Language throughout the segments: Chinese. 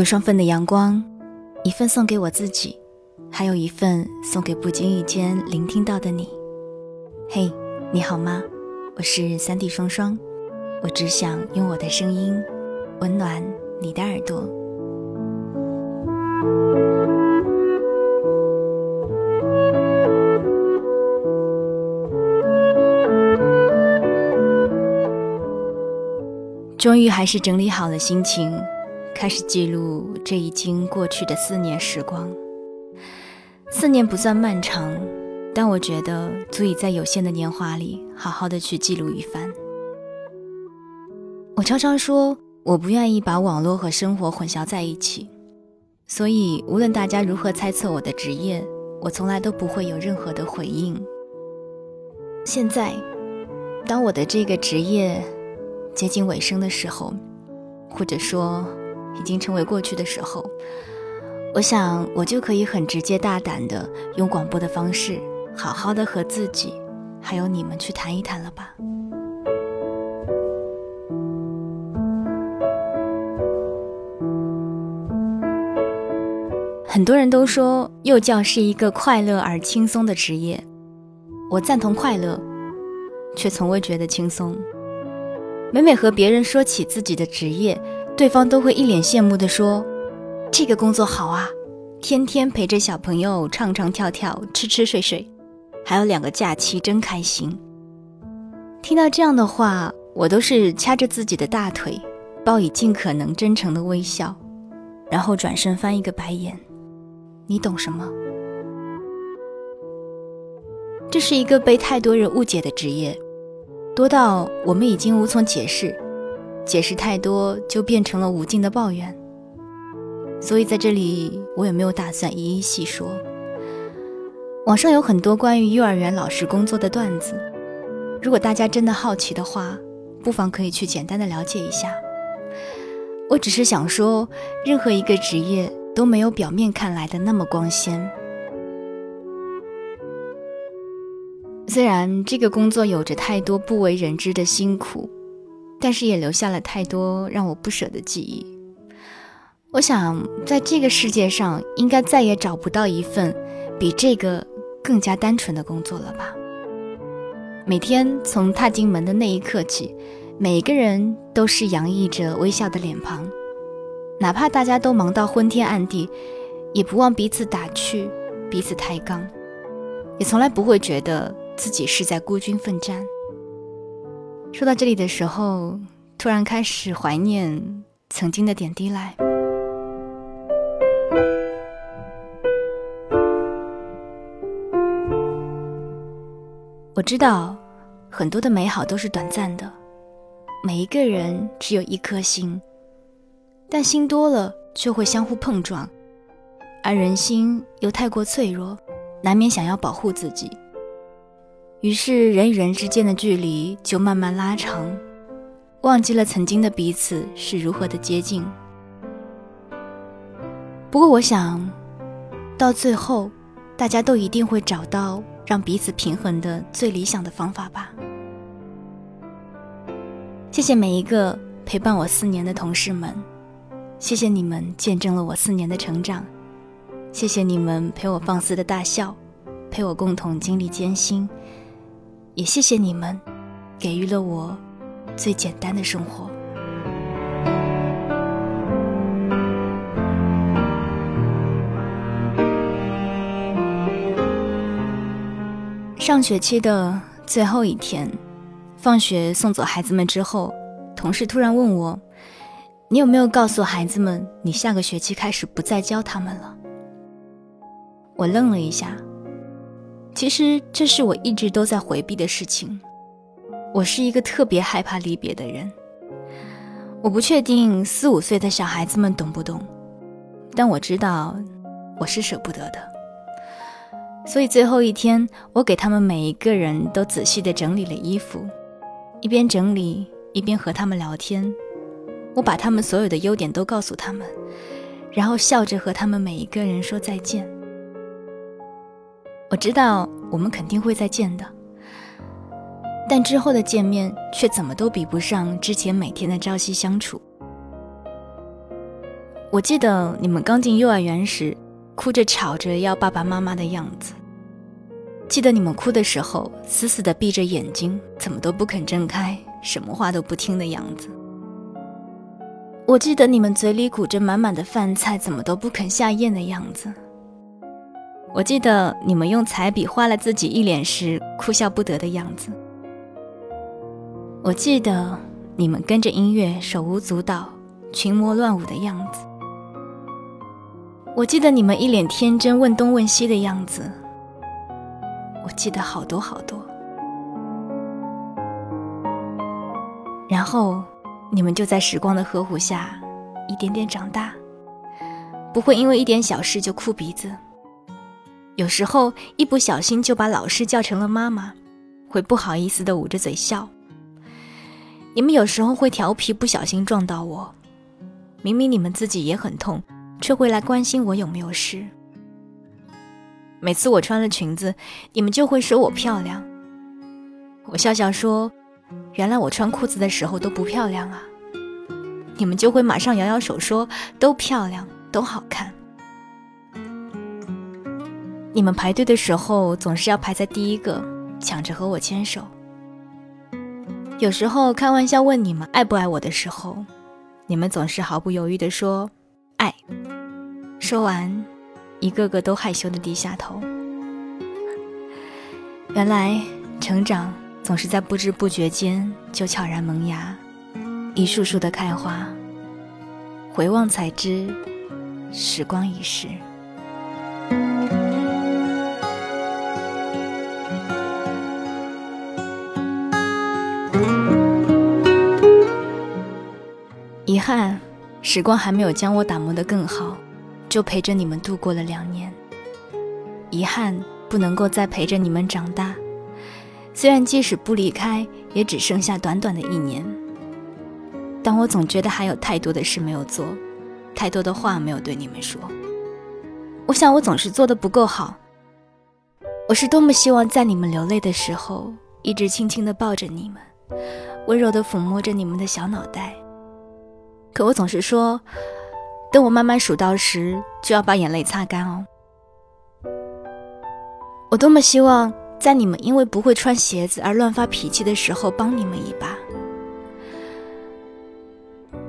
有双份的阳光，一份送给我自己，还有一份送给不经意间聆听到的你。嘿，你好吗？我是三 D 双双，我只想用我的声音温暖你的耳朵。终于还是整理好了心情。开始记录这已经过去的四年时光。四年不算漫长，但我觉得足以在有限的年华里好好的去记录一番。我常常说，我不愿意把网络和生活混淆在一起，所以无论大家如何猜测我的职业，我从来都不会有任何的回应。现在，当我的这个职业接近尾声的时候，或者说。已经成为过去的时候，我想我就可以很直接大胆的用广播的方式，好好的和自己，还有你们去谈一谈了吧。很多人都说幼教是一个快乐而轻松的职业，我赞同快乐，却从未觉得轻松。每每和别人说起自己的职业，对方都会一脸羡慕地说：“这个工作好啊，天天陪着小朋友唱唱跳跳、吃吃睡睡，还有两个假期，真开心。”听到这样的话，我都是掐着自己的大腿，报以尽可能真诚的微笑，然后转身翻一个白眼。你懂什么？这是一个被太多人误解的职业，多到我们已经无从解释。解释太多，就变成了无尽的抱怨。所以在这里，我也没有打算一一细说。网上有很多关于幼儿园老师工作的段子，如果大家真的好奇的话，不妨可以去简单的了解一下。我只是想说，任何一个职业都没有表面看来的那么光鲜。虽然这个工作有着太多不为人知的辛苦。但是也留下了太多让我不舍的记忆。我想，在这个世界上，应该再也找不到一份比这个更加单纯的工作了吧？每天从踏进门的那一刻起，每个人都是洋溢着微笑的脸庞，哪怕大家都忙到昏天暗地，也不忘彼此打趣，彼此抬杠，也从来不会觉得自己是在孤军奋战。说到这里的时候，突然开始怀念曾经的点滴来。我知道很多的美好都是短暂的，每一个人只有一颗心，但心多了就会相互碰撞，而人心又太过脆弱，难免想要保护自己。于是，人与人之间的距离就慢慢拉长，忘记了曾经的彼此是如何的接近。不过，我想，到最后，大家都一定会找到让彼此平衡的最理想的方法吧。谢谢每一个陪伴我四年的同事们，谢谢你们见证了我四年的成长，谢谢你们陪我放肆的大笑，陪我共同经历艰辛。也谢谢你们，给予了我最简单的生活。上学期的最后一天，放学送走孩子们之后，同事突然问我：“你有没有告诉孩子们，你下个学期开始不再教他们了？”我愣了一下。其实这是我一直都在回避的事情。我是一个特别害怕离别的人。我不确定四五岁的小孩子们懂不懂，但我知道我是舍不得的。所以最后一天，我给他们每一个人都仔细地整理了衣服，一边整理一边和他们聊天。我把他们所有的优点都告诉他们，然后笑着和他们每一个人说再见。我知道我们肯定会再见的，但之后的见面却怎么都比不上之前每天的朝夕相处。我记得你们刚进幼儿园时，哭着吵着要爸爸妈妈的样子。记得你们哭的时候，死死地闭着眼睛，怎么都不肯睁开，什么话都不听的样子。我记得你们嘴里鼓着满满的饭菜，怎么都不肯下咽的样子。我记得你们用彩笔画了自己一脸时哭笑不得的样子。我记得你们跟着音乐手舞足蹈、群魔乱舞的样子。我记得你们一脸天真问东问西的样子。我记得好多好多。然后。你们就在时光的呵护下，一点点长大，不会因为一点小事就哭鼻子。有时候一不小心就把老师叫成了妈妈，会不好意思的捂着嘴笑。你们有时候会调皮，不小心撞到我，明明你们自己也很痛，却会来关心我有没有事。每次我穿了裙子，你们就会说我漂亮。我笑笑说。原来我穿裤子的时候都不漂亮啊！你们就会马上摇摇手说都漂亮，都好看。你们排队的时候总是要排在第一个，抢着和我牵手。有时候开玩笑问你们爱不爱我的时候，你们总是毫不犹豫地说爱。说完，一个个都害羞的低下头。原来成长。总是在不知不觉间就悄然萌芽，一束束的开花。回望才知，时光已逝。遗憾，时光还没有将我打磨得更好，就陪着你们度过了两年。遗憾，不能够再陪着你们长大。虽然即使不离开，也只剩下短短的一年，但我总觉得还有太多的事没有做，太多的话没有对你们说。我想我总是做的不够好。我是多么希望在你们流泪的时候，一直轻轻的抱着你们，温柔的抚摸着你们的小脑袋。可我总是说，等我慢慢数到十，就要把眼泪擦干哦。我多么希望。在你们因为不会穿鞋子而乱发脾气的时候，帮你们一把。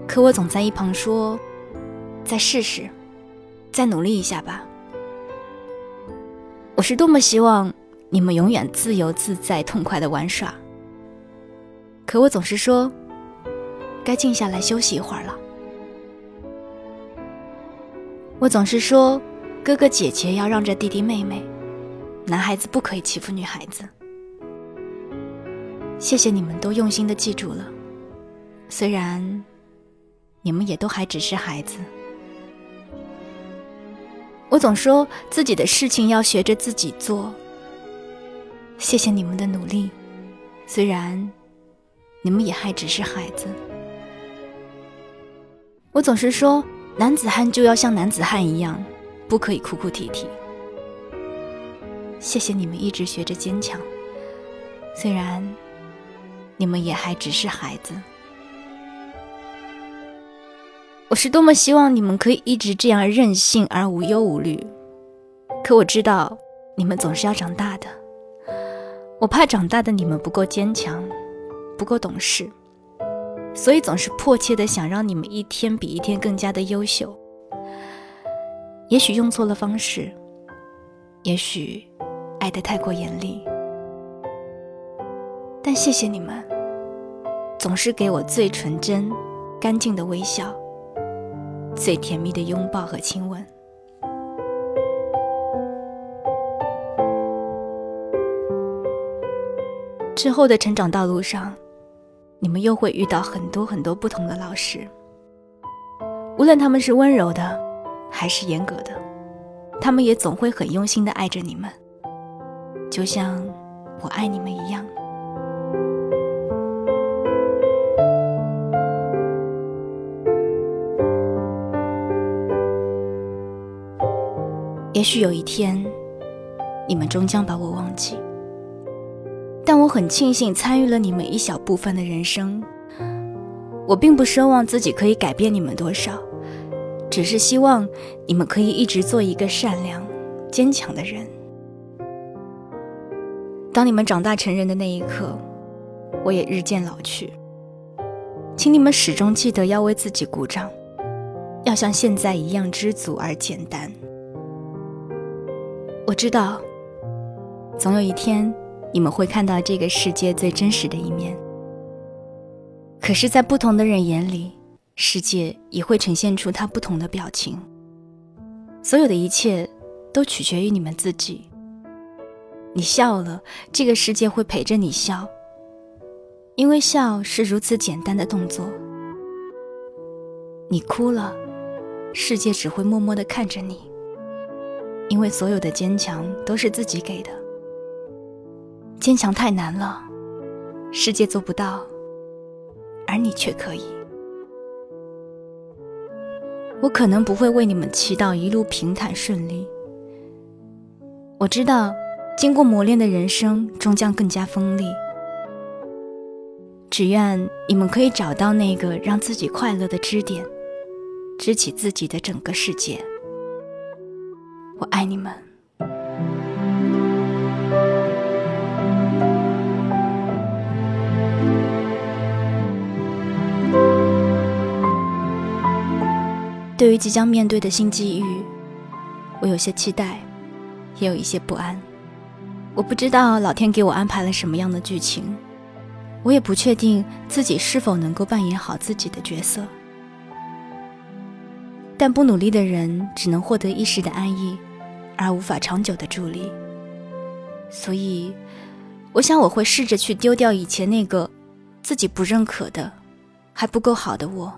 可我总在一旁说：“再试试，再努力一下吧。”我是多么希望你们永远自由自在、痛快的玩耍。可我总是说：“该静下来休息一会儿了。”我总是说：“哥哥姐姐要让着弟弟妹妹。”男孩子不可以欺负女孩子。谢谢你们都用心的记住了，虽然你们也都还只是孩子。我总说自己的事情要学着自己做。谢谢你们的努力，虽然你们也还只是孩子。我总是说男子汉就要像男子汉一样，不可以哭哭啼啼。谢谢你们一直学着坚强，虽然你们也还只是孩子。我是多么希望你们可以一直这样任性而无忧无虑，可我知道你们总是要长大的。我怕长大的你们不够坚强，不够懂事，所以总是迫切的想让你们一天比一天更加的优秀。也许用错了方式，也许。爱得太过严厉，但谢谢你们，总是给我最纯真、干净的微笑，最甜蜜的拥抱和亲吻。之后的成长道路上，你们又会遇到很多很多不同的老师，无论他们是温柔的，还是严格的，他们也总会很用心的爱着你们。就像我爱你们一样。也许有一天，你们终将把我忘记，但我很庆幸参与了你们一小部分的人生。我并不奢望自己可以改变你们多少，只是希望你们可以一直做一个善良、坚强的人。当你们长大成人的那一刻，我也日渐老去。请你们始终记得要为自己鼓掌，要像现在一样知足而简单。我知道，总有一天你们会看到这个世界最真实的一面。可是，在不同的人眼里，世界也会呈现出它不同的表情。所有的一切都取决于你们自己。你笑了，这个世界会陪着你笑。因为笑是如此简单的动作，你哭了，世界只会默默的看着你。因为所有的坚强都是自己给的，坚强太难了，世界做不到，而你却可以。我可能不会为你们祈祷一路平坦顺利，我知道，经过磨练的人生终将更加锋利。只愿你们可以找到那个让自己快乐的支点，支起自己的整个世界。我爱你们。对于即将面对的新机遇，我有些期待，也有一些不安。我不知道老天给我安排了什么样的剧情。我也不确定自己是否能够扮演好自己的角色，但不努力的人只能获得一时的安逸，而无法长久的助力。所以，我想我会试着去丢掉以前那个自己不认可的、还不够好的我。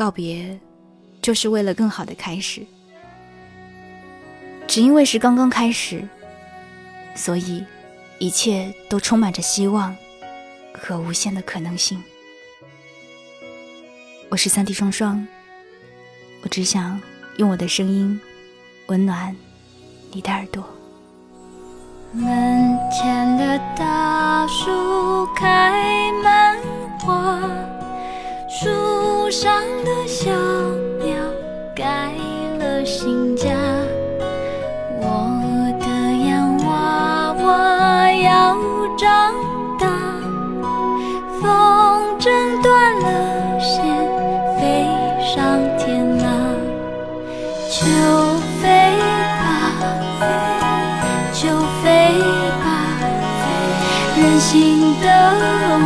告别，就是为了更好的开始。只因为是刚刚开始，所以。一切都充满着希望和无限的可能性。我是三 D 双双，我只想用我的声音温暖你的耳朵。门前的大树开满花，树树上的小鸟盖了新家，我的洋娃娃要长大。风筝断了线，飞上天啊，就飞吧，就飞吧，任性的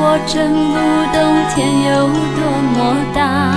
我真不懂天有多么。大，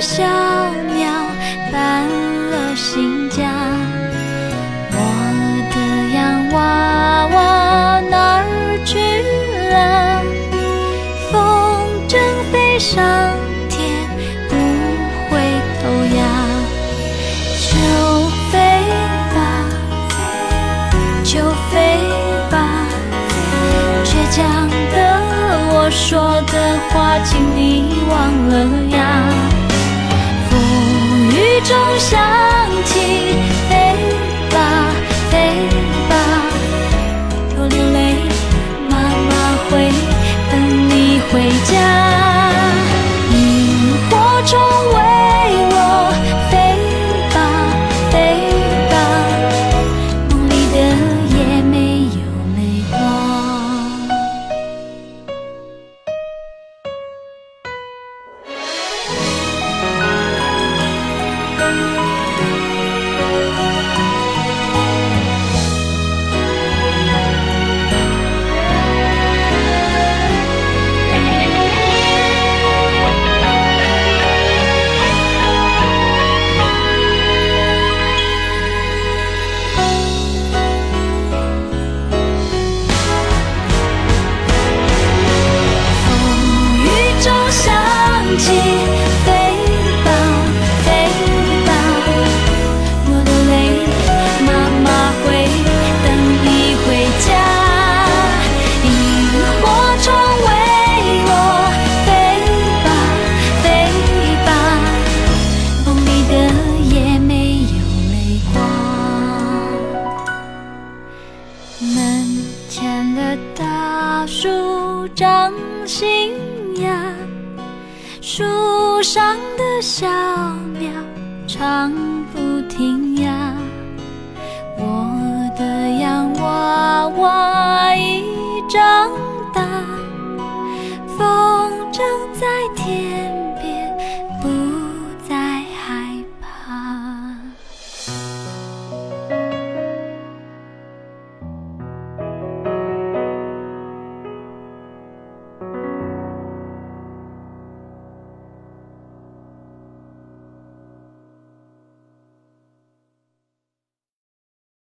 小鸟搬了新家，我的洋娃娃哪儿去了？风筝飞上天不回头呀，就飞吧，就飞吧，倔强的我说的话，请你忘了呀。种下